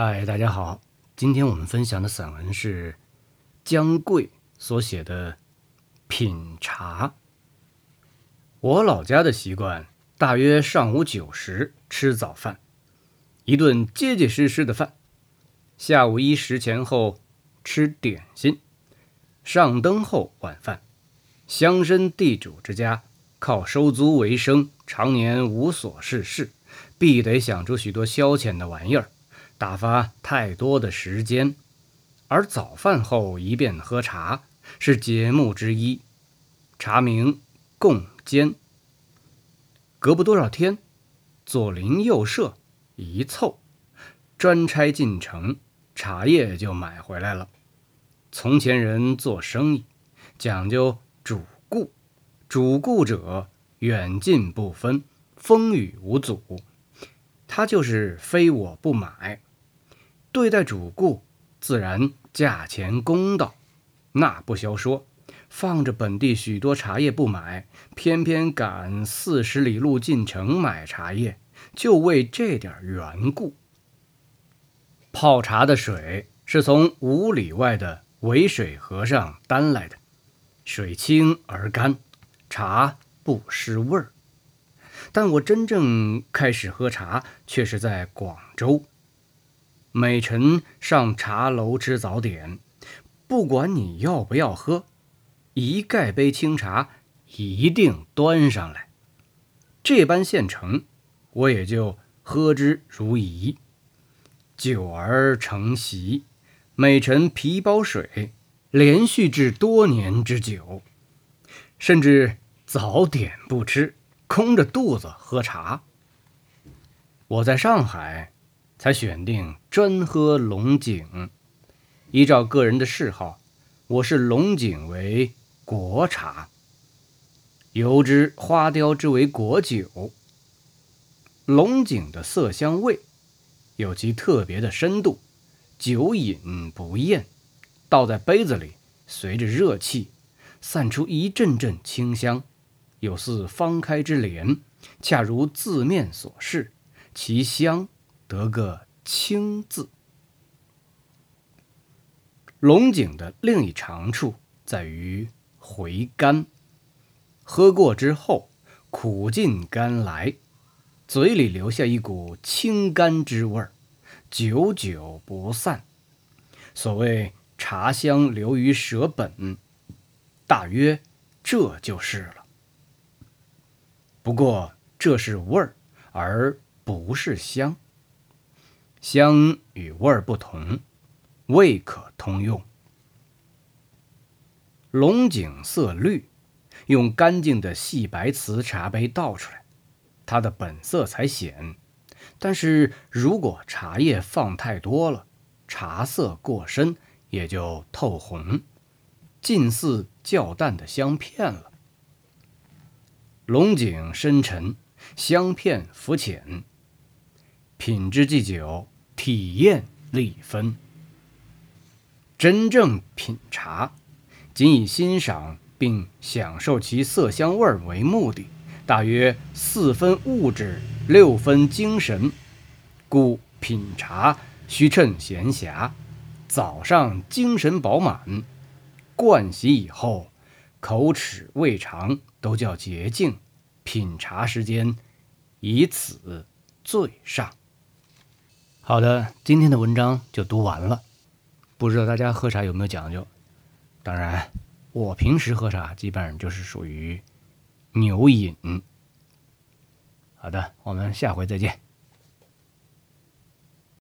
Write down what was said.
嗨，大家好，今天我们分享的散文是姜桂所写的《品茶》。我老家的习惯，大约上午九时吃早饭，一顿结结实实的饭；下午一时前后吃点心，上灯后晚饭。乡绅地主之家靠收租为生，常年无所事事，必得想出许多消遣的玩意儿。打发太多的时间，而早饭后一便喝茶是节目之一。茶名共煎。隔不多少天，左邻右舍一凑，专差进城，茶叶就买回来了。从前人做生意讲究主顾，主顾者远近不分，风雨无阻。他就是非我不买。对待主顾，自然价钱公道，那不消说。放着本地许多茶叶不买，偏偏赶四十里路进城买茶叶，就为这点缘故。泡茶的水是从五里外的渭水河上担来的，水清而干，茶不失味儿。但我真正开始喝茶，却是在广州。每晨上茶楼吃早点，不管你要不要喝，一盖杯清茶一定端上来。这般现成，我也就喝之如饴。久而成习，每晨皮包水，连续至多年之久，甚至早点不吃，空着肚子喝茶。我在上海。才选定专喝龙井。依照个人的嗜好，我视龙井为国茶，由之花雕之为国酒。龙井的色香味有其特别的深度，久饮不厌。倒在杯子里，随着热气散出一阵阵清香，有似方开之莲，恰如字面所示，其香。得个清字。龙井的另一长处在于回甘，喝过之后苦尽甘来，嘴里留下一股清甘之味儿，久久不散。所谓茶香留于舌本，大约这就是了。不过这是味儿，而不是香。香与味不同，味可通用。龙井色绿，用干净的细白瓷茶杯倒出来，它的本色才显。但是如果茶叶放太多了，茶色过深，也就透红，近似较淡的香片了。龙井深沉，香片浮浅。品质既久，体验立分。真正品茶，仅以欣赏并享受其色香味为目的，大约四分物质，六分精神。故品茶须趁闲暇，早上精神饱满，盥洗以后，口齿胃肠都较洁净。品茶时间，以此最上。好的，今天的文章就读完了。不知道大家喝茶有没有讲究？当然，我平时喝茶基本上就是属于牛饮。好的，我们下回再见。